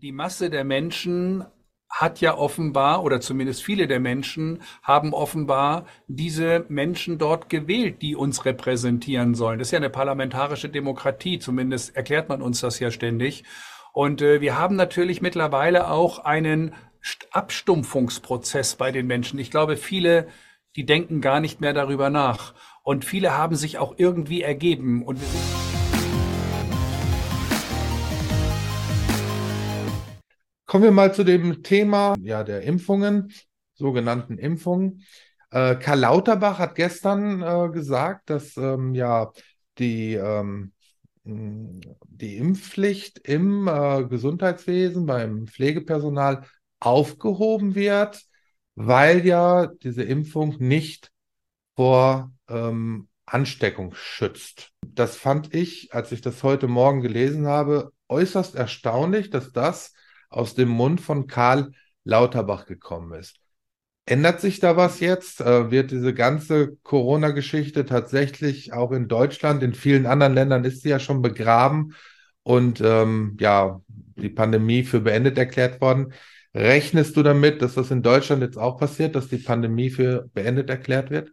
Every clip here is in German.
die Masse der Menschen hat ja offenbar, oder zumindest viele der Menschen haben offenbar diese Menschen dort gewählt, die uns repräsentieren sollen. Das ist ja eine parlamentarische Demokratie, zumindest erklärt man uns das ja ständig. Und äh, wir haben natürlich mittlerweile auch einen Abstumpfungsprozess bei den Menschen. Ich glaube, viele, die denken gar nicht mehr darüber nach. Und viele haben sich auch irgendwie ergeben. Und wir sind Kommen wir mal zu dem Thema ja, der Impfungen, sogenannten Impfungen. Äh, Karl Lauterbach hat gestern äh, gesagt, dass ähm, ja die, ähm, die Impfpflicht im äh, Gesundheitswesen, beim Pflegepersonal aufgehoben wird, weil ja diese Impfung nicht vor ähm, Ansteckung schützt. Das fand ich, als ich das heute Morgen gelesen habe, äußerst erstaunlich, dass das aus dem Mund von Karl Lauterbach gekommen ist. Ändert sich da was jetzt? Äh, wird diese ganze Corona-Geschichte tatsächlich auch in Deutschland, in vielen anderen Ländern ist sie ja schon begraben und ähm, ja, die Pandemie für beendet erklärt worden. Rechnest du damit, dass das in Deutschland jetzt auch passiert, dass die Pandemie für beendet erklärt wird?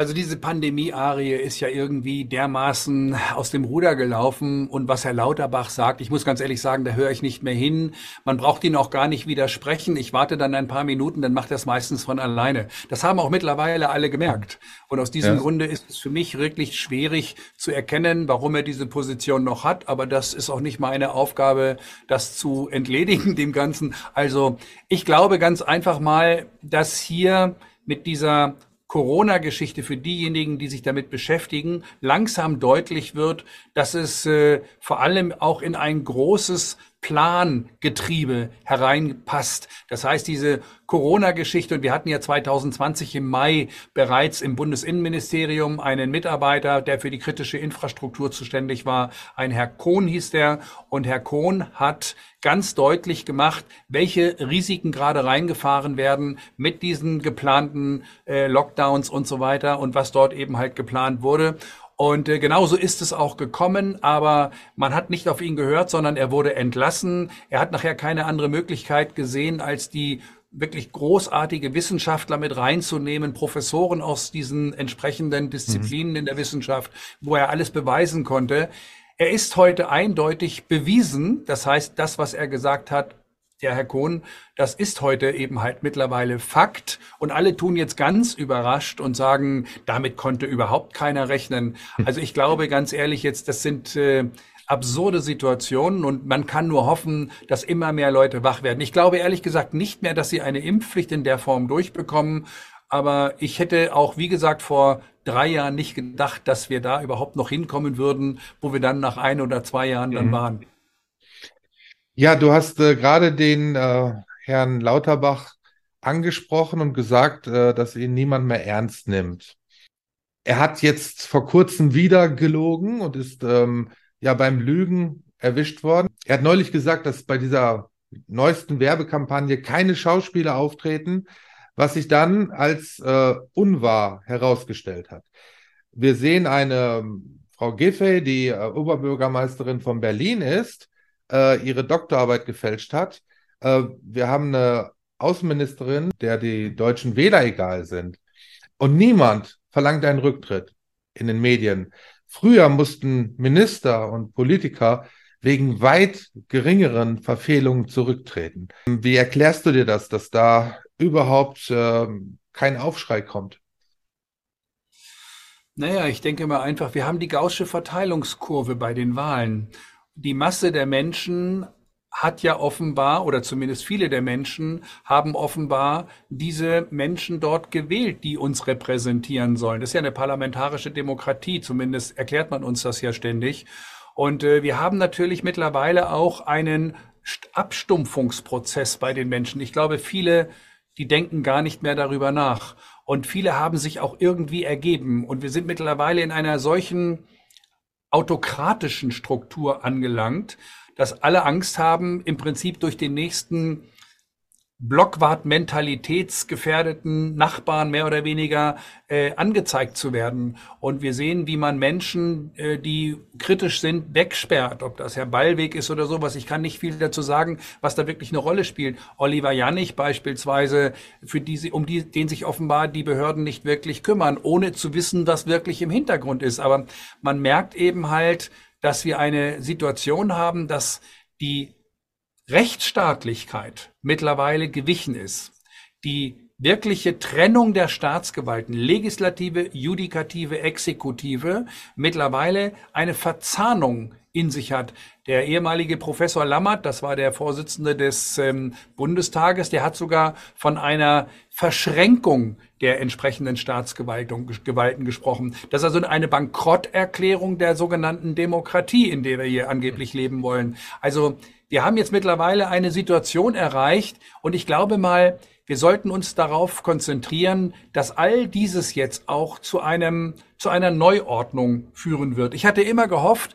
Also diese Pandemie-Arie ist ja irgendwie dermaßen aus dem Ruder gelaufen. Und was Herr Lauterbach sagt, ich muss ganz ehrlich sagen, da höre ich nicht mehr hin. Man braucht ihn auch gar nicht widersprechen. Ich warte dann ein paar Minuten, dann macht er es meistens von alleine. Das haben auch mittlerweile alle gemerkt. Und aus diesem ja. Grunde ist es für mich wirklich schwierig zu erkennen, warum er diese Position noch hat. Aber das ist auch nicht meine Aufgabe, das zu entledigen, dem Ganzen. Also ich glaube ganz einfach mal, dass hier mit dieser Corona-Geschichte für diejenigen, die sich damit beschäftigen, langsam deutlich wird, dass es äh, vor allem auch in ein großes Plangetriebe hereinpasst. Das heißt, diese Corona-Geschichte, und wir hatten ja 2020 im Mai bereits im Bundesinnenministerium einen Mitarbeiter, der für die kritische Infrastruktur zuständig war. Ein Herr Kohn hieß der. Und Herr Kohn hat ganz deutlich gemacht, welche Risiken gerade reingefahren werden mit diesen geplanten äh, Lockdowns und so weiter und was dort eben halt geplant wurde. Und äh, genauso ist es auch gekommen, aber man hat nicht auf ihn gehört, sondern er wurde entlassen. Er hat nachher keine andere Möglichkeit gesehen, als die wirklich großartige Wissenschaftler mit reinzunehmen, Professoren aus diesen entsprechenden Disziplinen mhm. in der Wissenschaft, wo er alles beweisen konnte. Er ist heute eindeutig bewiesen. Das heißt, das, was er gesagt hat, ja, Herr Kohn, das ist heute eben halt mittlerweile Fakt und alle tun jetzt ganz überrascht und sagen, damit konnte überhaupt keiner rechnen. Also ich glaube ganz ehrlich jetzt, das sind äh, absurde Situationen und man kann nur hoffen, dass immer mehr Leute wach werden. Ich glaube ehrlich gesagt nicht mehr, dass sie eine Impfpflicht in der Form durchbekommen. Aber ich hätte auch, wie gesagt, vor drei Jahren nicht gedacht, dass wir da überhaupt noch hinkommen würden, wo wir dann nach ein oder zwei Jahren dann mhm. waren. Ja, du hast äh, gerade den äh, Herrn Lauterbach angesprochen und gesagt, äh, dass ihn niemand mehr ernst nimmt. Er hat jetzt vor kurzem wieder gelogen und ist ähm, ja beim Lügen erwischt worden. Er hat neulich gesagt, dass bei dieser neuesten Werbekampagne keine Schauspieler auftreten, was sich dann als äh, unwahr herausgestellt hat. Wir sehen eine ähm, Frau Giffey, die äh, Oberbürgermeisterin von Berlin ist, äh, ihre Doktorarbeit gefälscht hat. Äh, wir haben eine Außenministerin, der die deutschen Wähler egal sind. Und niemand verlangt einen Rücktritt in den Medien. Früher mussten Minister und Politiker wegen weit geringeren Verfehlungen zurücktreten. Wie erklärst du dir das, dass da überhaupt äh, kein Aufschrei kommt? Naja, ich denke mal einfach, wir haben die gaußsche Verteilungskurve bei den Wahlen die Masse der Menschen hat ja offenbar, oder zumindest viele der Menschen haben offenbar diese Menschen dort gewählt, die uns repräsentieren sollen. Das ist ja eine parlamentarische Demokratie, zumindest erklärt man uns das ja ständig. Und äh, wir haben natürlich mittlerweile auch einen Abstumpfungsprozess bei den Menschen. Ich glaube, viele, die denken gar nicht mehr darüber nach. Und viele haben sich auch irgendwie ergeben. Und wir sind mittlerweile in einer solchen autokratischen Struktur angelangt, dass alle Angst haben, im Prinzip durch den nächsten Blockwart-mentalitätsgefährdeten Nachbarn mehr oder weniger äh, angezeigt zu werden. Und wir sehen, wie man Menschen, äh, die kritisch sind, wegsperrt. Ob das Herr Ballweg ist oder sowas. Ich kann nicht viel dazu sagen, was da wirklich eine Rolle spielt. Oliver Jannig beispielsweise, für die, um die, den sich offenbar die Behörden nicht wirklich kümmern, ohne zu wissen, was wirklich im Hintergrund ist. Aber man merkt eben halt, dass wir eine Situation haben, dass die Rechtsstaatlichkeit mittlerweile gewichen ist, die wirkliche Trennung der Staatsgewalten, Legislative, Judikative, Exekutive, mittlerweile eine Verzahnung in sich hat. Der ehemalige Professor Lammert, das war der Vorsitzende des ähm, Bundestages, der hat sogar von einer Verschränkung der entsprechenden Staatsgewalten gesprochen. Das ist also eine Bankrotterklärung der sogenannten Demokratie, in der wir hier angeblich leben wollen. Also wir haben jetzt mittlerweile eine Situation erreicht und ich glaube mal, wir sollten uns darauf konzentrieren, dass all dieses jetzt auch zu einem, zu einer Neuordnung führen wird. Ich hatte immer gehofft,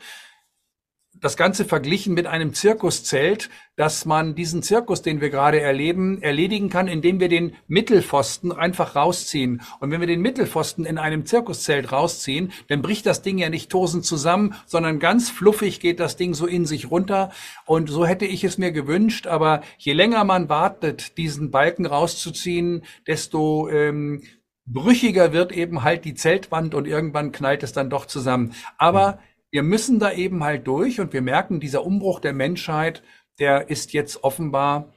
das Ganze verglichen mit einem Zirkuszelt, dass man diesen Zirkus, den wir gerade erleben, erledigen kann, indem wir den Mittelpfosten einfach rausziehen. Und wenn wir den Mittelpfosten in einem Zirkuszelt rausziehen, dann bricht das Ding ja nicht tosend zusammen, sondern ganz fluffig geht das Ding so in sich runter. Und so hätte ich es mir gewünscht. Aber je länger man wartet, diesen Balken rauszuziehen, desto ähm, brüchiger wird eben halt die Zeltwand und irgendwann knallt es dann doch zusammen. Aber mhm wir müssen da eben halt durch und wir merken, dieser Umbruch der Menschheit, der ist jetzt offenbar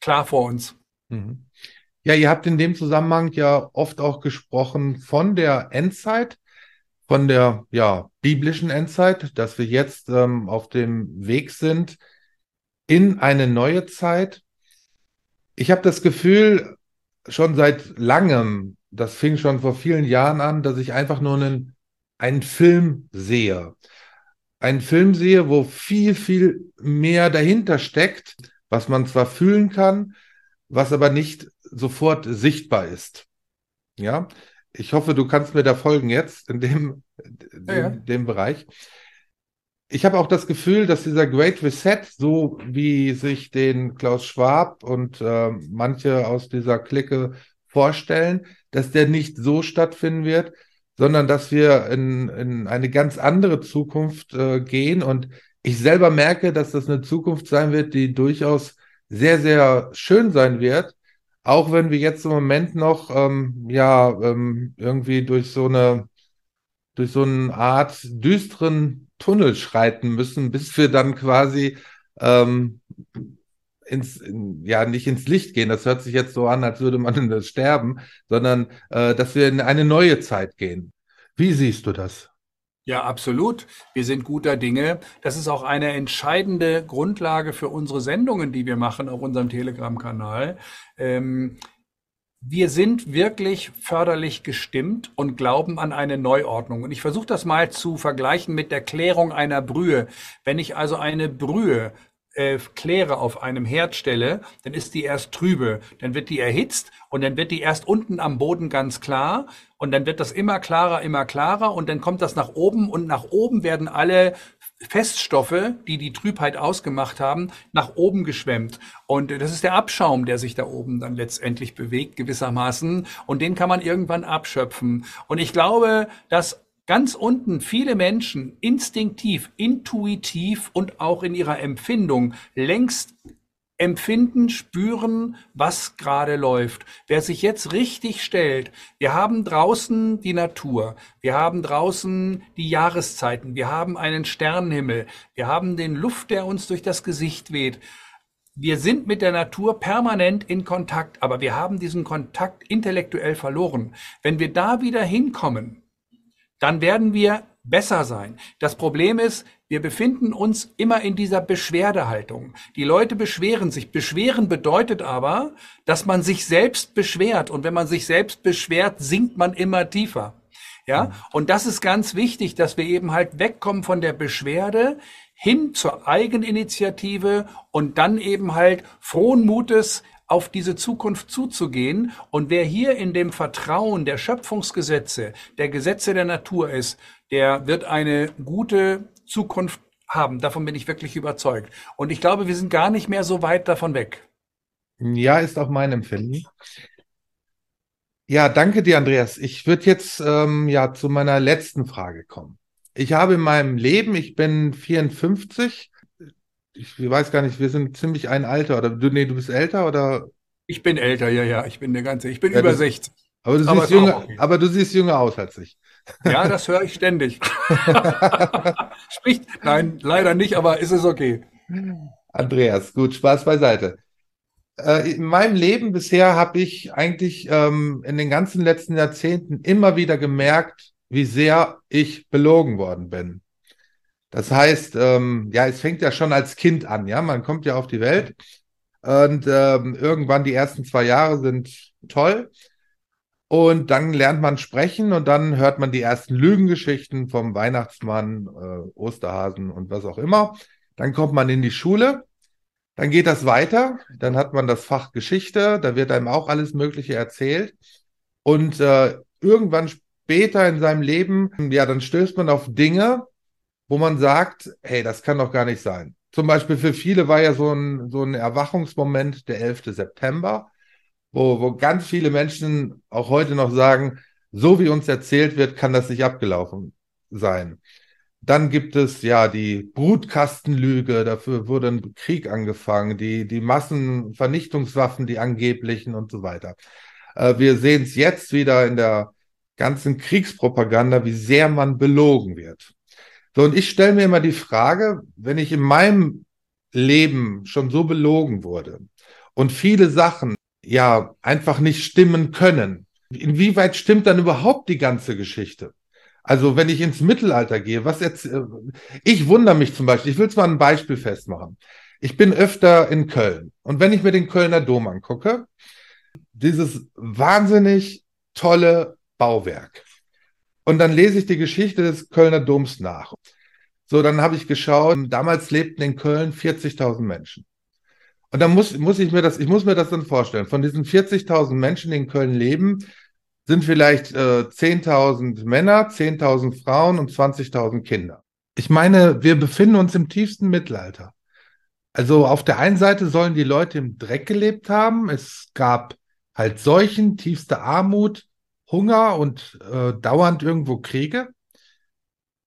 klar vor uns. Mhm. Ja, ihr habt in dem Zusammenhang ja oft auch gesprochen von der Endzeit, von der ja, biblischen Endzeit, dass wir jetzt ähm, auf dem Weg sind in eine neue Zeit. Ich habe das Gefühl, schon seit langem, das fing schon vor vielen Jahren an, dass ich einfach nur einen einen Film sehe. Einen Film sehe, wo viel, viel mehr dahinter steckt, was man zwar fühlen kann, was aber nicht sofort sichtbar ist. Ja, ich hoffe, du kannst mir da folgen jetzt in dem, ja, ja. dem Bereich. Ich habe auch das Gefühl, dass dieser Great Reset, so wie sich den Klaus Schwab und äh, manche aus dieser Clique vorstellen, dass der nicht so stattfinden wird, sondern dass wir in, in eine ganz andere Zukunft äh, gehen. Und ich selber merke, dass das eine Zukunft sein wird, die durchaus sehr, sehr schön sein wird. Auch wenn wir jetzt im Moment noch ähm, ja ähm, irgendwie durch so eine durch so eine Art düsteren Tunnel schreiten müssen, bis wir dann quasi ähm, ins, in, ja, nicht ins Licht gehen. Das hört sich jetzt so an, als würde man sterben, sondern äh, dass wir in eine neue Zeit gehen. Wie siehst du das? Ja, absolut. Wir sind guter Dinge. Das ist auch eine entscheidende Grundlage für unsere Sendungen, die wir machen auf unserem Telegram-Kanal. Ähm, wir sind wirklich förderlich gestimmt und glauben an eine Neuordnung. Und ich versuche das mal zu vergleichen mit der Klärung einer Brühe. Wenn ich also eine Brühe äh, Kläre auf einem Herd stelle, dann ist die erst trübe, dann wird die erhitzt und dann wird die erst unten am Boden ganz klar und dann wird das immer klarer, immer klarer und dann kommt das nach oben und nach oben werden alle Feststoffe, die die Trübheit ausgemacht haben, nach oben geschwemmt. Und das ist der Abschaum, der sich da oben dann letztendlich bewegt gewissermaßen. Und den kann man irgendwann abschöpfen. Und ich glaube, dass ganz unten viele Menschen instinktiv, intuitiv und auch in ihrer Empfindung längst empfinden, spüren, was gerade läuft. Wer sich jetzt richtig stellt, wir haben draußen die Natur, wir haben draußen die Jahreszeiten, wir haben einen Sternenhimmel, wir haben den Luft, der uns durch das Gesicht weht. Wir sind mit der Natur permanent in Kontakt, aber wir haben diesen Kontakt intellektuell verloren. Wenn wir da wieder hinkommen, dann werden wir besser sein. Das Problem ist, wir befinden uns immer in dieser Beschwerdehaltung. Die Leute beschweren sich. Beschweren bedeutet aber, dass man sich selbst beschwert. Und wenn man sich selbst beschwert, sinkt man immer tiefer. Ja, und das ist ganz wichtig, dass wir eben halt wegkommen von der Beschwerde hin zur Eigeninitiative und dann eben halt frohen Mutes auf diese Zukunft zuzugehen. Und wer hier in dem Vertrauen der Schöpfungsgesetze, der Gesetze der Natur ist, der wird eine gute Zukunft haben. Davon bin ich wirklich überzeugt. Und ich glaube, wir sind gar nicht mehr so weit davon weg. Ja, ist auch mein Empfinden. Ja, danke dir, Andreas. Ich würde jetzt ähm, ja zu meiner letzten Frage kommen. Ich habe in meinem Leben, ich bin 54, ich weiß gar nicht, wir sind ziemlich ein Alter, oder du, nee, du bist älter oder? Ich bin älter, ja, ja, ich bin der ganze, ich bin ja, über das, 60. Aber du, aber siehst jünger, okay. aber du siehst jünger aus als ich. Ja, das höre ich ständig. Spricht, nein, leider nicht, aber ist es okay. Andreas, gut, Spaß beiseite. Äh, in meinem Leben bisher habe ich eigentlich ähm, in den ganzen letzten Jahrzehnten immer wieder gemerkt, wie sehr ich belogen worden bin. Das heißt, ähm, ja, es fängt ja schon als Kind an, ja, man kommt ja auf die Welt. Und ähm, irgendwann die ersten zwei Jahre sind toll. Und dann lernt man sprechen und dann hört man die ersten Lügengeschichten vom Weihnachtsmann, äh, Osterhasen und was auch immer. Dann kommt man in die Schule, dann geht das weiter, dann hat man das Fach Geschichte, da wird einem auch alles Mögliche erzählt. Und äh, irgendwann später in seinem Leben, ja, dann stößt man auf Dinge, wo man sagt, hey, das kann doch gar nicht sein. Zum Beispiel für viele war ja so ein, so ein Erwachungsmoment der 11. September, wo, wo ganz viele Menschen auch heute noch sagen, so wie uns erzählt wird, kann das nicht abgelaufen sein. Dann gibt es ja die Brutkastenlüge, dafür wurde ein Krieg angefangen, die, die Massenvernichtungswaffen, die angeblichen und so weiter. Äh, wir sehen es jetzt wieder in der ganzen Kriegspropaganda, wie sehr man belogen wird. So, und ich stelle mir immer die Frage, wenn ich in meinem Leben schon so belogen wurde und viele Sachen ja einfach nicht stimmen können, inwieweit stimmt dann überhaupt die ganze Geschichte? Also wenn ich ins Mittelalter gehe, was jetzt, ich wundere mich zum Beispiel, ich will es mal ein Beispiel festmachen. Ich bin öfter in Köln und wenn ich mir den Kölner Dom angucke, dieses wahnsinnig tolle Bauwerk. Und dann lese ich die Geschichte des Kölner Doms nach. So, dann habe ich geschaut, damals lebten in Köln 40.000 Menschen. Und dann muss, muss ich mir das, ich muss mir das dann vorstellen. Von diesen 40.000 Menschen, die in Köln leben, sind vielleicht äh, 10.000 Männer, 10.000 Frauen und 20.000 Kinder. Ich meine, wir befinden uns im tiefsten Mittelalter. Also auf der einen Seite sollen die Leute im Dreck gelebt haben. Es gab halt Seuchen, tiefste Armut, Hunger und äh, dauernd irgendwo Kriege.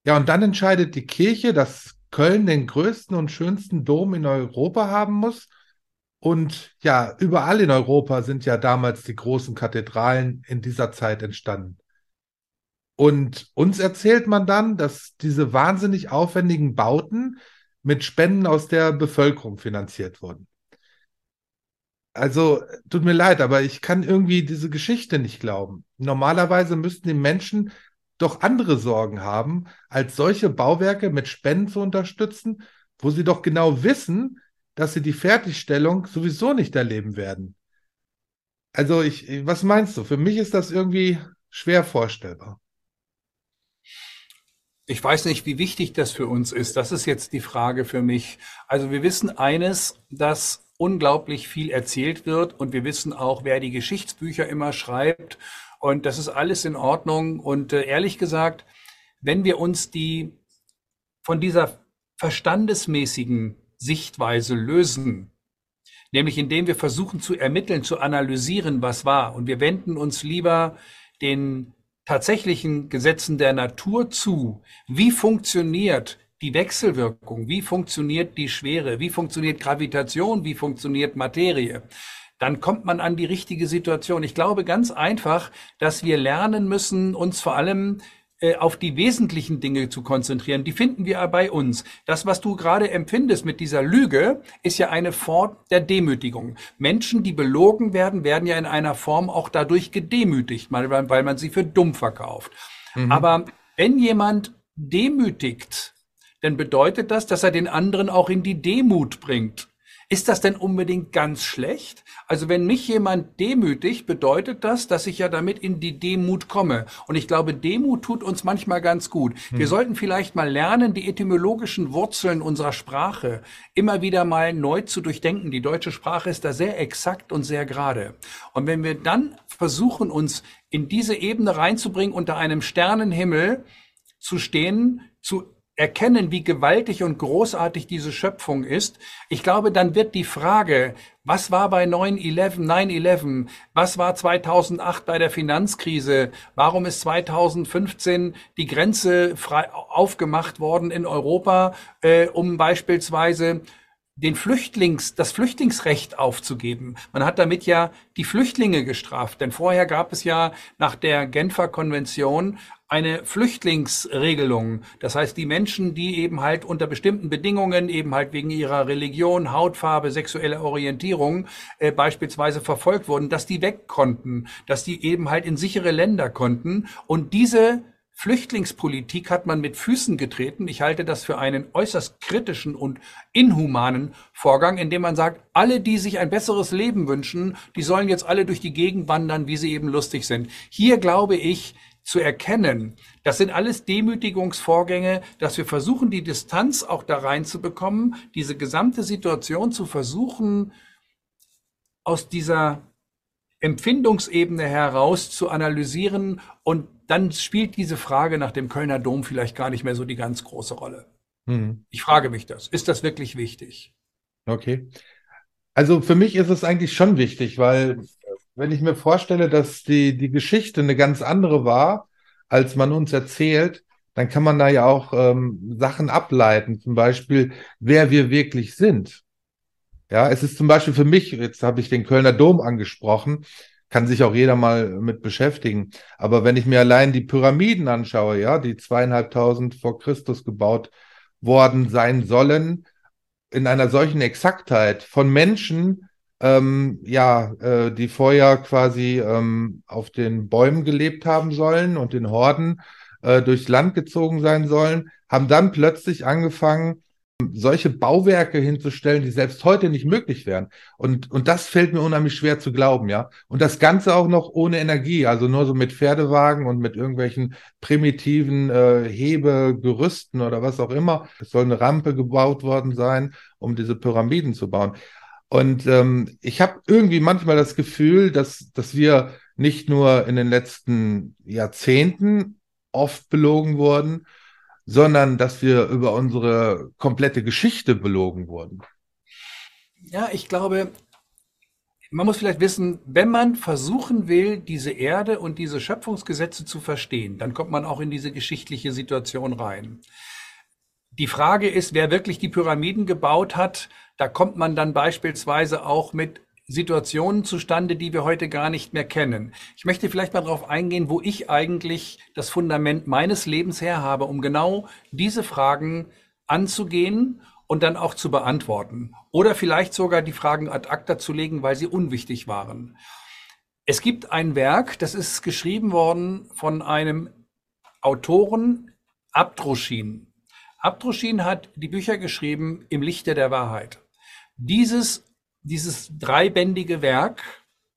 Ja, und dann entscheidet die Kirche, dass Köln den größten und schönsten Dom in Europa haben muss. Und ja, überall in Europa sind ja damals die großen Kathedralen in dieser Zeit entstanden. Und uns erzählt man dann, dass diese wahnsinnig aufwendigen Bauten mit Spenden aus der Bevölkerung finanziert wurden. Also, tut mir leid, aber ich kann irgendwie diese Geschichte nicht glauben. Normalerweise müssten die Menschen doch andere Sorgen haben, als solche Bauwerke mit Spenden zu unterstützen, wo sie doch genau wissen, dass sie die Fertigstellung sowieso nicht erleben werden. Also, ich, was meinst du? Für mich ist das irgendwie schwer vorstellbar. Ich weiß nicht, wie wichtig das für uns ist. Das ist jetzt die Frage für mich. Also wir wissen eines, dass unglaublich viel erzählt wird und wir wissen auch, wer die Geschichtsbücher immer schreibt und das ist alles in Ordnung und äh, ehrlich gesagt, wenn wir uns die von dieser verstandesmäßigen Sichtweise lösen, nämlich indem wir versuchen zu ermitteln, zu analysieren, was war und wir wenden uns lieber den tatsächlichen Gesetzen der Natur zu. Wie funktioniert die Wechselwirkung, wie funktioniert die Schwere, wie funktioniert Gravitation, wie funktioniert Materie, dann kommt man an die richtige Situation. Ich glaube ganz einfach, dass wir lernen müssen, uns vor allem äh, auf die wesentlichen Dinge zu konzentrieren. Die finden wir bei uns. Das, was du gerade empfindest mit dieser Lüge, ist ja eine Form der Demütigung. Menschen, die belogen werden, werden ja in einer Form auch dadurch gedemütigt, weil man sie für dumm verkauft. Mhm. Aber wenn jemand demütigt, dann bedeutet das, dass er den anderen auch in die Demut bringt. Ist das denn unbedingt ganz schlecht? Also wenn mich jemand demütigt, bedeutet das, dass ich ja damit in die Demut komme. Und ich glaube, Demut tut uns manchmal ganz gut. Hm. Wir sollten vielleicht mal lernen, die etymologischen Wurzeln unserer Sprache immer wieder mal neu zu durchdenken. Die deutsche Sprache ist da sehr exakt und sehr gerade. Und wenn wir dann versuchen, uns in diese Ebene reinzubringen, unter einem Sternenhimmel zu stehen, zu erkennen, wie gewaltig und großartig diese Schöpfung ist, ich glaube, dann wird die Frage, was war bei 9-11, 9-11, was war 2008 bei der Finanzkrise, warum ist 2015 die Grenze frei aufgemacht worden in Europa, äh, um beispielsweise den Flüchtlings, das Flüchtlingsrecht aufzugeben. Man hat damit ja die Flüchtlinge gestraft, denn vorher gab es ja nach der Genfer Konvention eine Flüchtlingsregelung. Das heißt, die Menschen, die eben halt unter bestimmten Bedingungen, eben halt wegen ihrer Religion, Hautfarbe, sexuelle Orientierung äh, beispielsweise verfolgt wurden, dass die weg konnten, dass die eben halt in sichere Länder konnten. Und diese Flüchtlingspolitik hat man mit Füßen getreten. Ich halte das für einen äußerst kritischen und inhumanen Vorgang, indem man sagt, alle, die sich ein besseres Leben wünschen, die sollen jetzt alle durch die Gegend wandern, wie sie eben lustig sind. Hier glaube ich, zu erkennen, das sind alles Demütigungsvorgänge, dass wir versuchen, die Distanz auch da reinzubekommen, diese gesamte Situation zu versuchen, aus dieser Empfindungsebene heraus zu analysieren und dann spielt diese Frage nach dem Kölner Dom vielleicht gar nicht mehr so die ganz große Rolle. Mhm. Ich frage mich das. Ist das wirklich wichtig? Okay. Also für mich ist es eigentlich schon wichtig, weil wenn ich mir vorstelle, dass die, die Geschichte eine ganz andere war, als man uns erzählt, dann kann man da ja auch ähm, Sachen ableiten, zum Beispiel, wer wir wirklich sind. Ja, es ist zum Beispiel für mich, jetzt habe ich den Kölner Dom angesprochen, kann sich auch jeder mal mit beschäftigen. Aber wenn ich mir allein die Pyramiden anschaue, ja, die zweieinhalbtausend vor Christus gebaut worden sein sollen, in einer solchen Exaktheit von Menschen, ähm, ja, äh, die vorher quasi ähm, auf den Bäumen gelebt haben sollen und den Horden äh, durchs Land gezogen sein sollen, haben dann plötzlich angefangen, solche Bauwerke hinzustellen, die selbst heute nicht möglich wären. Und, und das fällt mir unheimlich schwer zu glauben, ja. Und das Ganze auch noch ohne Energie, also nur so mit Pferdewagen und mit irgendwelchen primitiven äh, Hebegerüsten oder was auch immer. Es soll eine Rampe gebaut worden sein, um diese Pyramiden zu bauen. Und ähm, ich habe irgendwie manchmal das Gefühl, dass, dass wir nicht nur in den letzten Jahrzehnten oft belogen wurden, sondern dass wir über unsere komplette Geschichte belogen wurden. Ja, ich glaube, man muss vielleicht wissen, wenn man versuchen will, diese Erde und diese Schöpfungsgesetze zu verstehen, dann kommt man auch in diese geschichtliche Situation rein. Die Frage ist, wer wirklich die Pyramiden gebaut hat. Da kommt man dann beispielsweise auch mit Situationen zustande, die wir heute gar nicht mehr kennen. Ich möchte vielleicht mal darauf eingehen, wo ich eigentlich das Fundament meines Lebens her habe, um genau diese Fragen anzugehen und dann auch zu beantworten. Oder vielleicht sogar die Fragen ad acta zu legen, weil sie unwichtig waren. Es gibt ein Werk, das ist geschrieben worden von einem Autoren, Abdruschin. Abdruschin hat die Bücher geschrieben im Lichte der Wahrheit. Dieses dieses dreibändige Werk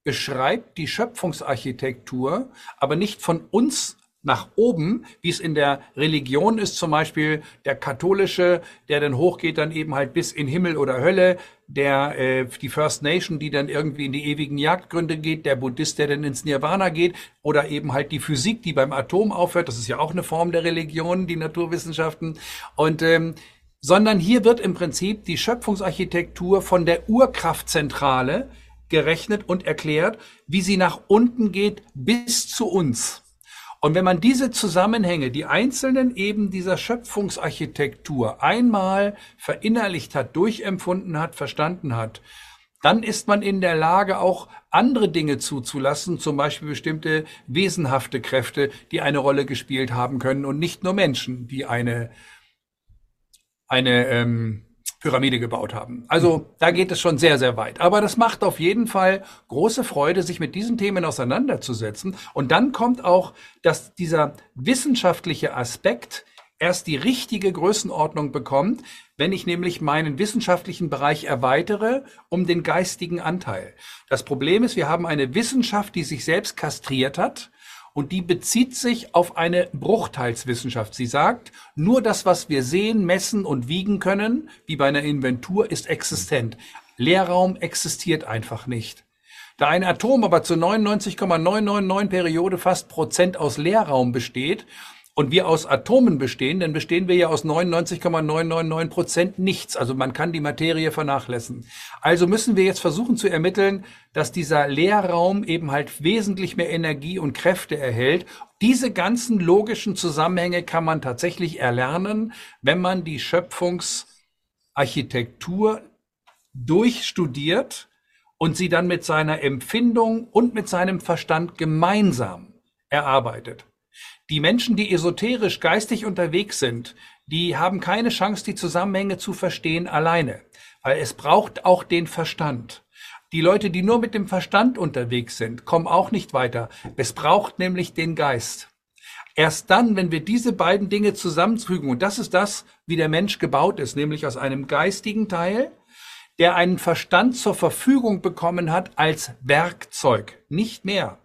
beschreibt die Schöpfungsarchitektur, aber nicht von uns nach oben, wie es in der Religion ist, zum Beispiel der katholische, der dann hochgeht, dann eben halt bis in Himmel oder Hölle, der äh, die First Nation, die dann irgendwie in die ewigen Jagdgründe geht, der Buddhist, der dann ins Nirvana geht, oder eben halt die Physik, die beim Atom aufhört. Das ist ja auch eine Form der Religion, die Naturwissenschaften. Und ähm, sondern hier wird im Prinzip die Schöpfungsarchitektur von der Urkraftzentrale gerechnet und erklärt, wie sie nach unten geht bis zu uns. Und wenn man diese Zusammenhänge, die einzelnen eben dieser Schöpfungsarchitektur einmal verinnerlicht hat, durchempfunden hat, verstanden hat, dann ist man in der Lage, auch andere Dinge zuzulassen, zum Beispiel bestimmte wesenhafte Kräfte, die eine Rolle gespielt haben können und nicht nur Menschen, die eine eine ähm, Pyramide gebaut haben. Also da geht es schon sehr, sehr weit. Aber das macht auf jeden Fall große Freude, sich mit diesen Themen auseinanderzusetzen. Und dann kommt auch, dass dieser wissenschaftliche Aspekt erst die richtige Größenordnung bekommt, wenn ich nämlich meinen wissenschaftlichen Bereich erweitere um den geistigen Anteil. Das Problem ist, wir haben eine Wissenschaft, die sich selbst kastriert hat und die bezieht sich auf eine Bruchteilswissenschaft. Sie sagt, nur das, was wir sehen, messen und wiegen können, wie bei einer Inventur, ist existent. Leerraum existiert einfach nicht. Da ein Atom aber zu 99,999 Periode fast Prozent aus Leerraum besteht und wir aus Atomen bestehen, dann bestehen wir ja aus 99,999 Prozent nichts. Also man kann die Materie vernachlässigen. Also müssen wir jetzt versuchen zu ermitteln, dass dieser Leerraum eben halt wesentlich mehr Energie und Kräfte erhält. Diese ganzen logischen Zusammenhänge kann man tatsächlich erlernen, wenn man die Schöpfungsarchitektur durchstudiert und sie dann mit seiner Empfindung und mit seinem Verstand gemeinsam erarbeitet. Die Menschen, die esoterisch geistig unterwegs sind, die haben keine Chance, die Zusammenhänge zu verstehen alleine, weil es braucht auch den Verstand. Die Leute, die nur mit dem Verstand unterwegs sind, kommen auch nicht weiter. Es braucht nämlich den Geist. Erst dann, wenn wir diese beiden Dinge zusammenfügen, und das ist das, wie der Mensch gebaut ist, nämlich aus einem geistigen Teil, der einen Verstand zur Verfügung bekommen hat als Werkzeug, nicht mehr.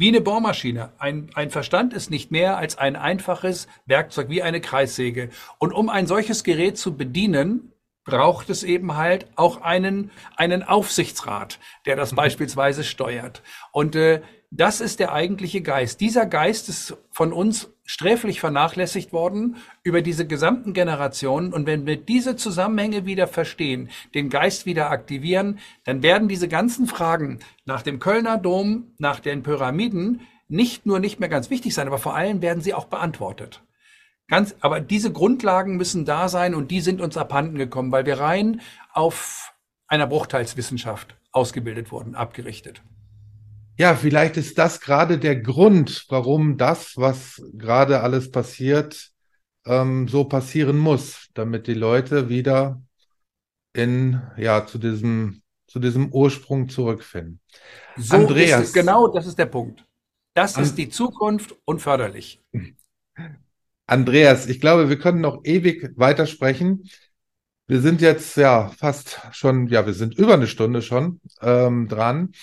Wie eine Bohrmaschine. Ein, ein Verstand ist nicht mehr als ein einfaches Werkzeug, wie eine Kreissäge. Und um ein solches Gerät zu bedienen, braucht es eben halt auch einen, einen Aufsichtsrat, der das beispielsweise steuert. Und äh, das ist der eigentliche Geist. Dieser Geist ist von uns sträflich vernachlässigt worden über diese gesamten Generationen. Und wenn wir diese Zusammenhänge wieder verstehen, den Geist wieder aktivieren, dann werden diese ganzen Fragen nach dem Kölner Dom, nach den Pyramiden nicht nur nicht mehr ganz wichtig sein, aber vor allem werden sie auch beantwortet. Ganz, aber diese Grundlagen müssen da sein und die sind uns abhanden gekommen, weil wir rein auf einer Bruchteilswissenschaft ausgebildet wurden, abgerichtet. Ja, vielleicht ist das gerade der Grund, warum das, was gerade alles passiert, ähm, so passieren muss, damit die Leute wieder in, ja, zu diesem, zu diesem Ursprung zurückfinden. So Andreas. Ist, genau, das ist der Punkt. Das ist die Zukunft und förderlich. Andreas, ich glaube, wir können noch ewig weitersprechen. Wir sind jetzt ja fast schon, ja, wir sind über eine Stunde schon ähm, dran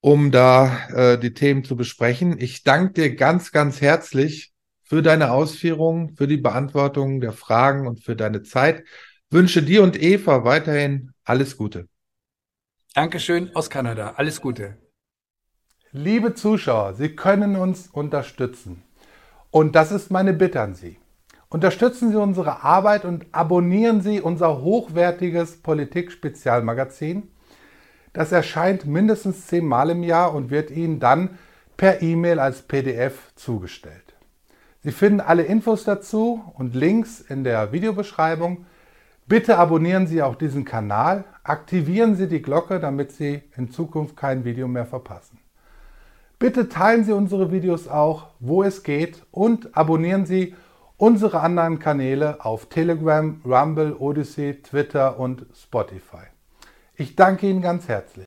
um da äh, die Themen zu besprechen. Ich danke dir ganz, ganz herzlich für deine Ausführungen, für die Beantwortung der Fragen und für deine Zeit. Wünsche dir und Eva weiterhin alles Gute. Dankeschön aus Kanada. Alles Gute. Liebe Zuschauer, Sie können uns unterstützen. Und das ist meine Bitte an Sie. Unterstützen Sie unsere Arbeit und abonnieren Sie unser hochwertiges Politik-Spezialmagazin das erscheint mindestens zehnmal im Jahr und wird Ihnen dann per E-Mail als PDF zugestellt. Sie finden alle Infos dazu und Links in der Videobeschreibung. Bitte abonnieren Sie auch diesen Kanal, aktivieren Sie die Glocke, damit Sie in Zukunft kein Video mehr verpassen. Bitte teilen Sie unsere Videos auch, wo es geht und abonnieren Sie unsere anderen Kanäle auf Telegram, Rumble, Odyssey, Twitter und Spotify. Ich danke Ihnen ganz herzlich.